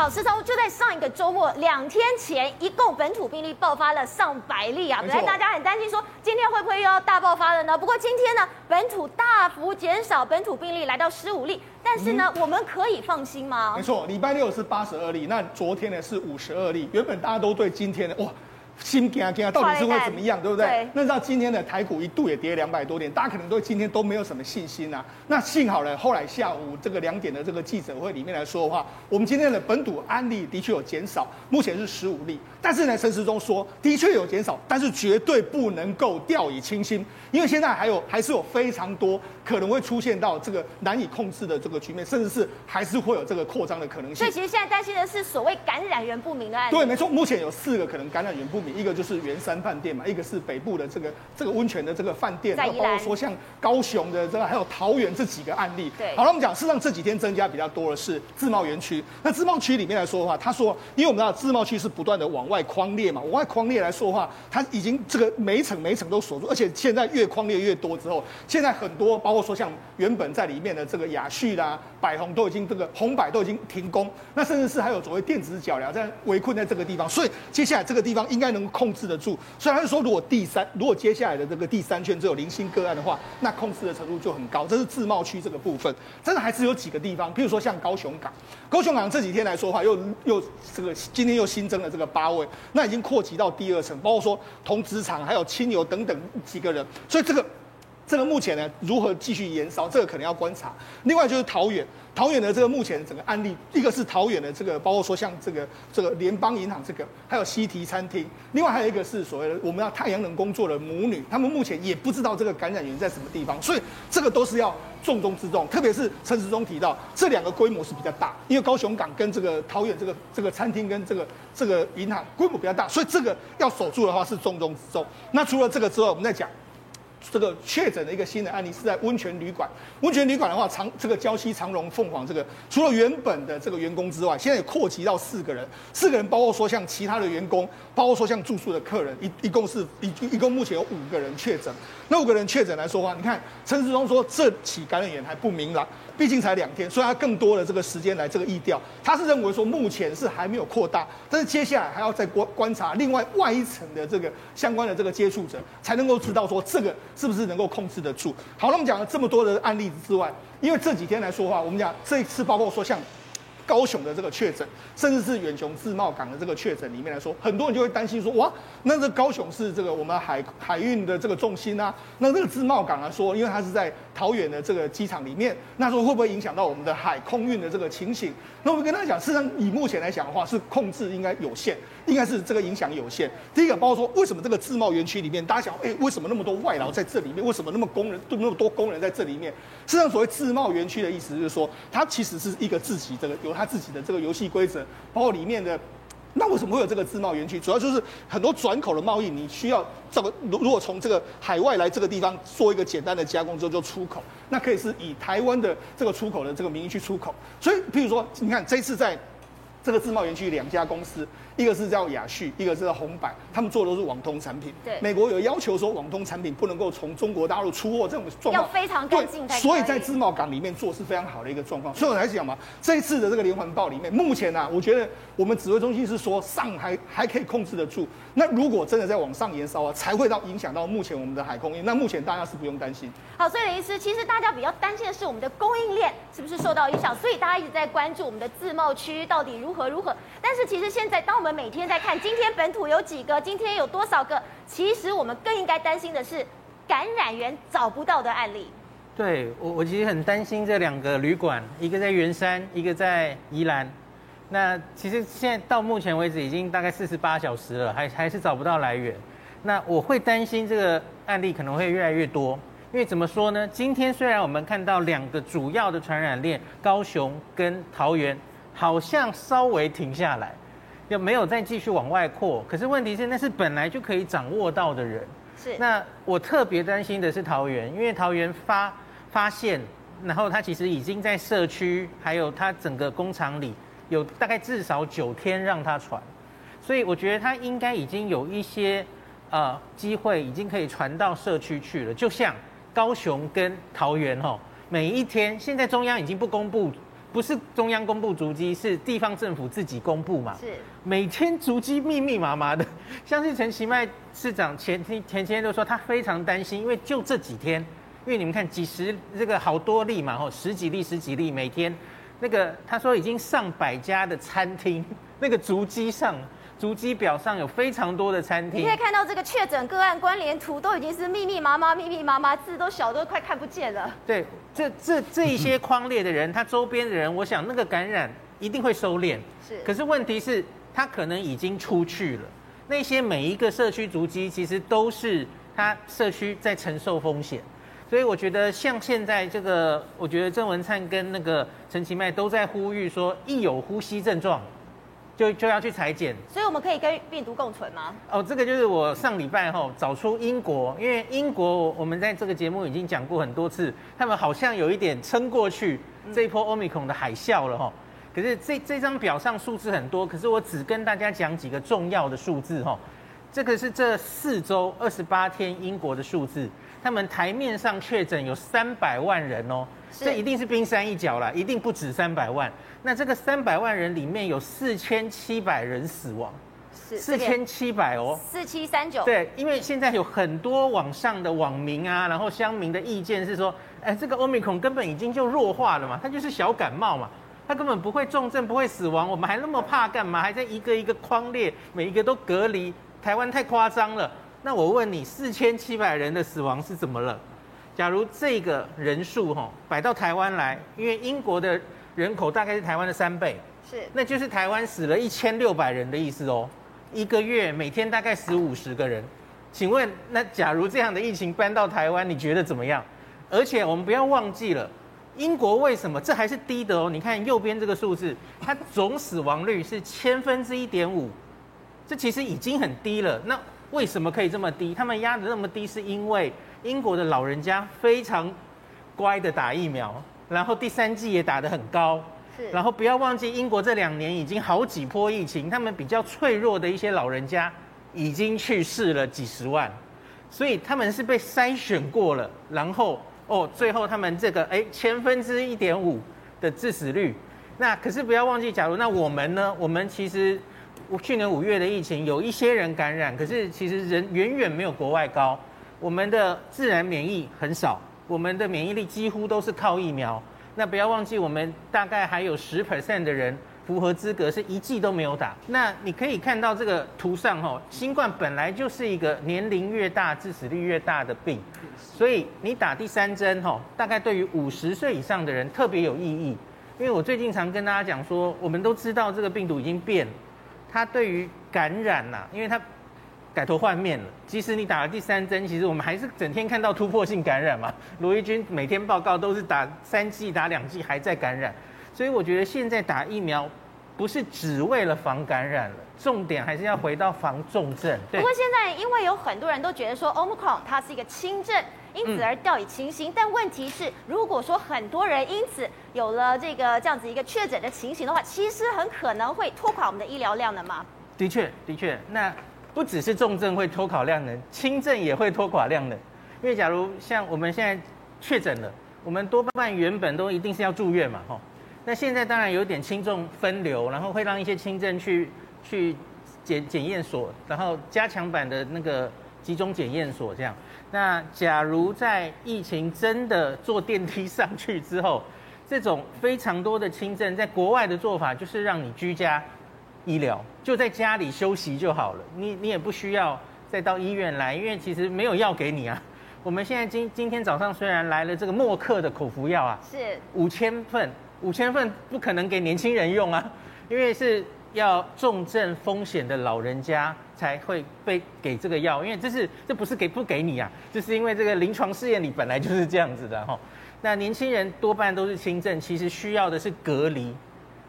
好，时超就在上一个周末，两天前，一共本土病例爆发了上百例啊！本来大家很担心说，今天会不会又要大爆发了呢？不过今天呢，本土大幅减少，本土病例来到十五例，但是呢，嗯、我们可以放心吗？没错，礼拜六是八十二例，那昨天呢是五十二例。原本大家都对今天的哇。心惊啊惊啊，到底是会怎么样，对不对？对，那知道今天的台股一度也跌两百多点，大家可能对今天都没有什么信心啊。那幸好呢，后来下午这个两点的这个记者会里面来说的话，我们今天的本土案例的确有减少，目前是十五例。但是呢，陈时中说的确有减少，但是绝对不能够掉以轻心，因为现在还有还是有非常多可能会出现到这个难以控制的这个局面，甚至是还是会有这个扩张的可能性。所以其实现在担心的是所谓感染源不明的案例。对，没错，目前有四个可能感染源不明。一个就是圆山饭店嘛，一个是北部的这个这个温泉的这个饭店，然后包括说像高雄的这个还有桃园这几个案例。对，好了，我们讲，事实上这几天增加比较多的是自贸园区。那自贸区里面来说的话，他说，因为我们知道自贸区是不断的往外框列嘛，往外框列来说的话，它已经这个每一层每一层都锁住，而且现在越框列越多之后，现在很多包括说像原本在里面的这个雅旭啦、百宏都已经这个红百都已经停工，那甚至是还有所谓电子脚镣在围困在这个地方，所以接下来这个地方应该能控制得住。所以他就说，如果第三，如果接下来的这个第三圈只有零星个案的话，那控制的程度就很高。这是自贸区这个部分，真的还是有几个地方，比如说像高雄港，高雄港这几天来说的话，又又这个今天又新增了这个八位，那已经扩及到第二层，包括说同职场还有亲友等等几个人，所以这个这个目前呢，如何继续延烧，这个可能要观察。另外就是桃园。桃园的这个目前整个案例，一个是桃园的这个，包括说像这个这个联邦银行这个，还有西提餐厅，另外还有一个是所谓的我们要太阳能工作的母女，他们目前也不知道这个感染源在什么地方，所以这个都是要重中之重。特别是陈时中提到这两个规模是比较大，因为高雄港跟这个桃园这个这个餐厅跟这个这个银行规模比较大，所以这个要守住的话是重中之重。那除了这个之外，我们再讲。这个确诊的一个新的案例是在温泉旅馆。温泉旅馆的话，长这个礁溪长荣凤凰这个，除了原本的这个员工之外，现在也扩及到四个人。四个人包括说像其他的员工，包括说像住宿的客人，一一共是一一共目前有五个人确诊。那五个人确诊来说的话，你看陈时中说这起感染源还不明朗。毕竟才两天，所以他更多的这个时间来这个疫调，他是认为说目前是还没有扩大，但是接下来还要再观观察另外外一层的这个相关的这个接触者，才能够知道说这个是不是能够控制得住。好，那我们讲了这么多的案例之外，因为这几天来说话，我们讲这一次包括说像。高雄的这个确诊，甚至是远雄自贸港的这个确诊里面来说，很多人就会担心说，哇，那这高雄是这个我们海海运的这个重心啊，那这个自贸港来说，因为它是在桃园的这个机场里面，那说会不会影响到我们的海空运的这个情形？那我们跟他讲，事实上以目前来讲的话，是控制应该有限，应该是这个影响有限。第一个，包括说为什么这个自贸园区里面，大家想，哎，为什么那么多外劳在这里面？为什么那么工人，那么多工人在这里面？事实上，所谓自贸园区的意思就是说，它其实是一个自己这个有。他自己的这个游戏规则，包括里面的，那为什么会有这个自贸园区？主要就是很多转口的贸易，你需要这个如如果从这个海外来这个地方做一个简单的加工之后就出口，那可以是以台湾的这个出口的这个名义去出口。所以，譬如说，你看这次在这个自贸园区两家公司。一个是叫雅旭，一个是叫红百，他们做的都是网通产品。对，美国有要求说网通产品不能够从中国大陆出货，这种状况要非常干净。对，所以在自贸港里面做是非常好的一个状况。所以我来讲嘛，这一次的这个连环报里面，目前呢、啊，我觉得我们指挥中心是说上海还可以控制得住。那如果真的在往上延烧啊，才会到影响到目前我们的海空运。那目前大家是不用担心。好，所以林医师，其实大家比较担心的是我们的供应链是不是受到影响，所以大家一直在关注我们的自贸区到底如何如何。但是其实现在，当我们每天在看。今天本土有几个？今天有多少个？其实我们更应该担心的是感染源找不到的案例。对我，我其实很担心这两个旅馆，一个在圆山，一个在宜兰。那其实现在到目前为止已经大概四十八小时了，还还是找不到来源。那我会担心这个案例可能会越来越多，因为怎么说呢？今天虽然我们看到两个主要的传染链，高雄跟桃园，好像稍微停下来。就没有再继续往外扩，可是问题是那是本来就可以掌握到的人。是。那我特别担心的是桃园，因为桃园发发现，然后他其实已经在社区，还有他整个工厂里有大概至少九天让他传，所以我觉得他应该已经有一些呃机会，已经可以传到社区去了。就像高雄跟桃园哦，每一天现在中央已经不公布不是中央公布足迹，是地方政府自己公布嘛？是。每天足迹密密麻麻的，像是陈其迈市长前天前天都说他非常担心，因为就这几天，因为你们看几十这个好多例嘛，吼十几例十几例，每天那个他说已经上百家的餐厅，那个足迹上。足迹表上有非常多的餐厅，你可以看到这个确诊个案关联图都已经是密密麻麻、密密麻麻，字都小都快看不见了。对，这这这一些框列的人，他周边的人，我想那个感染一定会收敛。是，可是问题是，他可能已经出去了。那些每一个社区足迹，其实都是他社区在承受风险。所以我觉得，像现在这个，我觉得郑文灿跟那个陈其迈都在呼吁说，一有呼吸症状。就就要去裁剪，所以我们可以跟病毒共存吗？哦，这个就是我上礼拜哈找出英国，因为英国我们在这个节目已经讲过很多次，他们好像有一点撑过去这一波 Omicron 的海啸了哈。可是这这张表上数字很多，可是我只跟大家讲几个重要的数字哈。这个是这四周二十八天英国的数字，他们台面上确诊有三百万人哦，这一定是冰山一角啦，一定不止三百万。那这个三百万人里面有四千七百人死亡，四千七百哦，四七三九。对，因为现在有很多网上的网民啊，然后乡民的意见是说，哎，这个 Omicron 根本已经就弱化了嘛，它就是小感冒嘛，它根本不会重症，不会死亡，我们还那么怕干嘛？还在一个一个框列，每一个都隔离，台湾太夸张了。那我问你，四千七百人的死亡是怎么了？假如这个人数哈摆到台湾来，因为英国的。人口大概是台湾的三倍，是，那就是台湾死了一千六百人的意思哦。一个月每天大概死五十个人，请问那假如这样的疫情搬到台湾，你觉得怎么样？而且我们不要忘记了，英国为什么这还是低的哦？你看右边这个数字，它总死亡率是千分之一点五，这其实已经很低了。那为什么可以这么低？他们压得那么低，是因为英国的老人家非常乖的打疫苗。然后第三季也打得很高，是。然后不要忘记，英国这两年已经好几波疫情，他们比较脆弱的一些老人家已经去世了几十万，所以他们是被筛选过了。然后哦，最后他们这个哎千分之一点五的致死率，那可是不要忘记，假如那我们呢？我们其实去年五月的疫情有一些人感染，可是其实人远远没有国外高，我们的自然免疫很少。我们的免疫力几乎都是靠疫苗，那不要忘记，我们大概还有十 percent 的人符合资格是一剂都没有打。那你可以看到这个图上哈，新冠本来就是一个年龄越大致死率越大的病，所以你打第三针哈，大概对于五十岁以上的人特别有意义。因为我最近常跟大家讲说，我们都知道这个病毒已经变了，它对于感染呐，因为它。改头换面了。即使你打了第三针，其实我们还是整天看到突破性感染嘛。罗一军每天报告都是打三剂、打两剂还在感染，所以我觉得现在打疫苗不是只为了防感染了，重点还是要回到防重症。不过现在因为有很多人都觉得说 Omicron 它是一个轻症，因此而掉以轻心。嗯。但问题是，如果说很多人因此有了这个这样子一个确诊的情形的话，其实很可能会拖垮我们的医疗量的嘛。的确，的确，那。不只是重症会拖垮量能，轻症也会拖垮量能。因为假如像我们现在确诊了，我们多半原本都一定是要住院嘛，吼。那现在当然有点轻重分流，然后会让一些轻症去去检检验所，然后加强版的那个集中检验所这样。那假如在疫情真的坐电梯上去之后，这种非常多的轻症，在国外的做法就是让你居家。医疗就在家里休息就好了，你你也不需要再到医院来，因为其实没有药给你啊。我们现在今今天早上虽然来了这个默克的口服药啊，是五千份，五千份不可能给年轻人用啊，因为是要重症风险的老人家才会被给这个药，因为这是这不是给不给你啊，这是因为这个临床试验里本来就是这样子的哈。那年轻人多半都是轻症，其实需要的是隔离。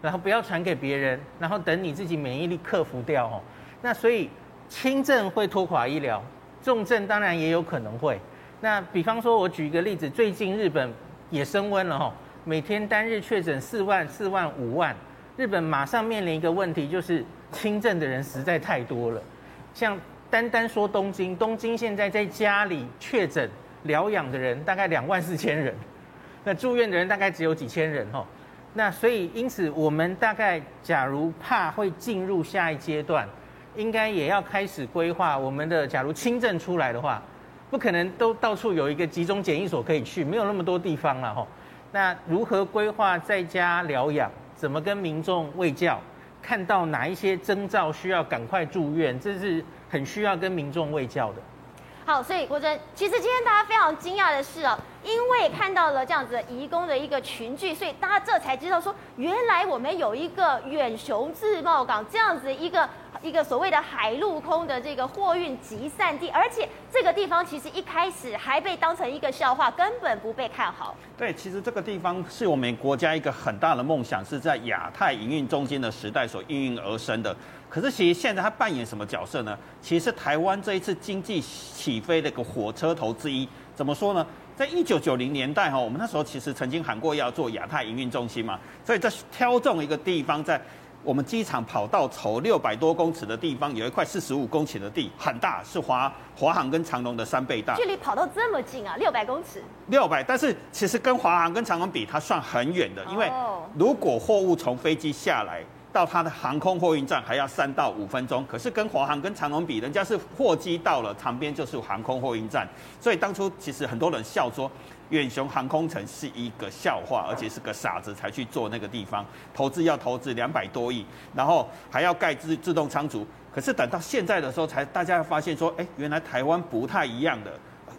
然后不要传给别人，然后等你自己免疫力克服掉哦。那所以轻症会拖垮医疗，重症当然也有可能会。那比方说，我举一个例子，最近日本也升温了哈，每天单日确诊四万、四万、五万，日本马上面临一个问题，就是轻症的人实在太多了。像单单说东京，东京现在在家里确诊疗养的人大概两万四千人，那住院的人大概只有几千人哈。那所以因此我们大概假如怕会进入下一阶段，应该也要开始规划我们的。假如轻症出来的话，不可能都到处有一个集中检疫所可以去，没有那么多地方了吼。那如何规划在家疗养？怎么跟民众卫教？看到哪一些征兆需要赶快住院，这是很需要跟民众卫教的。好，所以国珍，其实今天大家非常惊讶的是哦，因为看到了这样子的移工的一个群聚，所以大家这才知道说，原来我们有一个远雄自贸港这样子一个。一个所谓的海陆空的这个货运集散地，而且这个地方其实一开始还被当成一个笑话，根本不被看好。对，其实这个地方是我们国家一个很大的梦想，是在亚太营运中心的时代所应运而生的。可是其实现在它扮演什么角色呢？其实是台湾这一次经济起飞的一个火车头之一。怎么说呢？在一九九零年代哈，我们那时候其实曾经喊过要做亚太营运中心嘛，所以这挑中一个地方在。我们机场跑道头六百多公尺的地方，有一块四十五公顷的地，很大，是华华航跟长龙的三倍大。距离跑道这么近啊，六百公尺。六百，但是其实跟华航跟长龙比，它算很远的，因为如果货物从飞机下来到它的航空货运站，还要三到五分钟。可是跟华航跟长龙比，人家是货机到了旁边就是航空货运站，所以当初其实很多人笑说。远雄航空城是一个笑话，而且是个傻子才去做那个地方，投资要投资两百多亿，然后还要盖自自动仓储。可是等到现在的时候，才大家发现说，哎，原来台湾不太一样的，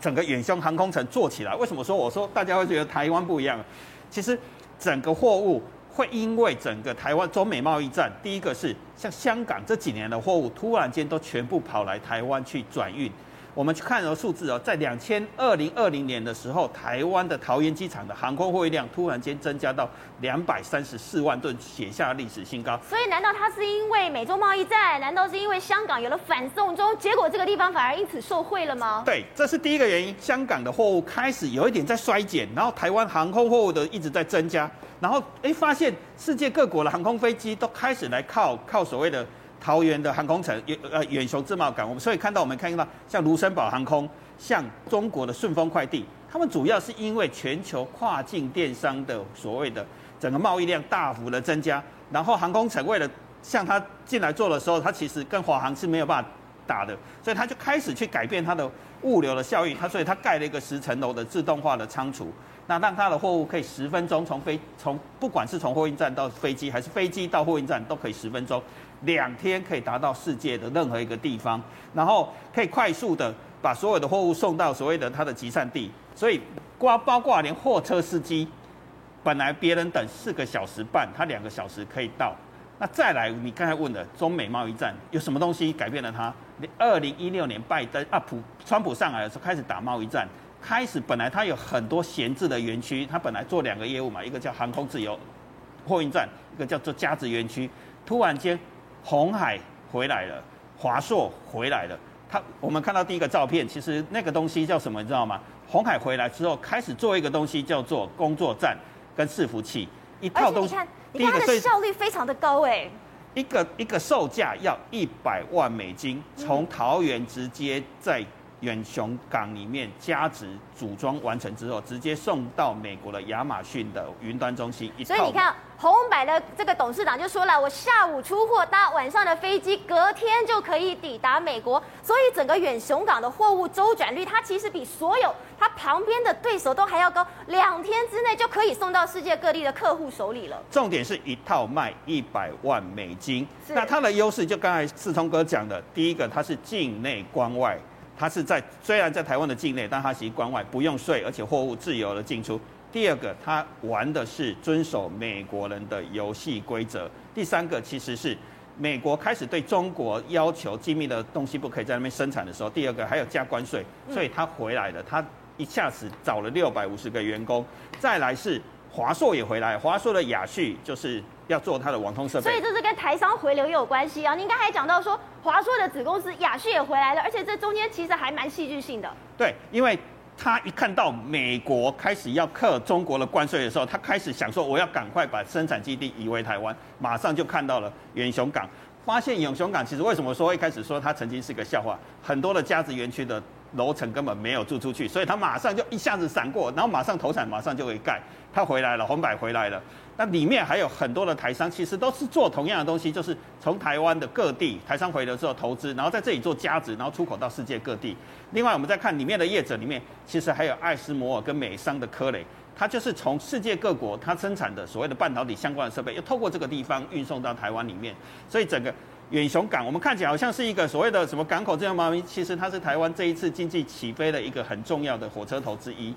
整个远雄航空城做起来，为什么说我说大家会觉得台湾不一样？其实整个货物会因为整个台湾中美贸易战，第一个是像香港这几年的货物，突然间都全部跑来台湾去转运。我们去看这个数字哦，在两千二零二零年的时候，台湾的桃园机场的航空货运量突然间增加到两百三十四万吨，写下历史新高。所以，难道它是因为美洲贸易战？难道是因为香港有了反送中，结果这个地方反而因此受惠了吗？对，这是第一个原因。香港的货物开始有一点在衰减，然后台湾航空货物的一直在增加，然后哎，发现世界各国的航空飞机都开始来靠靠所谓的。桃园的航空城，远呃远雄自贸港，我们所以看到我们看到像卢森堡航空，像中国的顺丰快递，他们主要是因为全球跨境电商的所谓的整个贸易量大幅的增加，然后航空城为了向他进来做的时候，他其实跟华航是没有办法打的，所以他就开始去改变他的物流的效益，他所以他盖了一个十层楼的自动化的仓储，那让他的货物可以十分钟从飞从不管是从货运站到飞机，还是飞机到货运站都可以十分钟。两天可以达到世界的任何一个地方，然后可以快速的把所有的货物送到所谓的它的集散地，所以括包括连货车司机，本来别人等四个小时半，他两个小时可以到。那再来，你刚才问的中美贸易战有什么东西改变了它？二零一六年拜登啊普川普上来的时候开始打贸易战，开始本来他有很多闲置的园区，他本来做两个业务嘛，一个叫航空自由货运站，一个叫做加值园区，突然间。红海回来了，华硕回来了。他我们看到第一个照片，其实那个东西叫什么，你知道吗？红海回来之后，开始做一个东西叫做工作站跟伺服器一套东西。你看，你看它的效率非常的高哎。一个一个售价要一百万美金，从桃园直接在。远雄港里面加值组装完成之后，直接送到美国的亚马逊的云端中心。所以你看，红百的这个董事长就说了：“我下午出货，搭晚上的飞机，隔天就可以抵达美国。所以整个远雄港的货物周转率，它其实比所有它旁边的对手都还要高。两天之内就可以送到世界各地的客户手里了。重点是一套卖一百万美金。那它的优势就刚才世聪哥讲的，第一个它是境内关外。它是在虽然在台湾的境内，但它其实关外不用税，而且货物自由的进出。第二个，它玩的是遵守美国人的游戏规则。第三个，其实是美国开始对中国要求机密的东西不可以在那边生产的时候，第二个还有加关税，所以他回来了，他一下子找了六百五十个员工。再来是华硕也回来，华硕的亚旭就是。要做它的网通设备，所以这是跟台商回流也有关系啊。您刚才讲到说，华硕的子公司亚旭也回来了，而且这中间其实还蛮戏剧性的。对，因为他一看到美国开始要克中国的关税的时候，他开始想说，我要赶快把生产基地移回台湾，马上就看到了远雄港，发现永雄港其实为什么说一开始说它曾经是个笑话，很多的加值园区的楼层根本没有住出去，所以他马上就一下子闪过，然后马上投产，马上就会盖。他回来了，红百回来了。那里面还有很多的台商，其实都是做同样的东西，就是从台湾的各地台商回来之后投资，然后在这里做加值，然后出口到世界各地。另外，我们再看里面的业者里面，其实还有艾斯摩尔跟美商的科磊，它就是从世界各国它生产的所谓的半导体相关的设备，又透过这个地方运送到台湾里面，所以整个。远雄港，我们看起来好像是一个所谓的什么港口这样吗？其实它是台湾这一次经济起飞的一个很重要的火车头之一。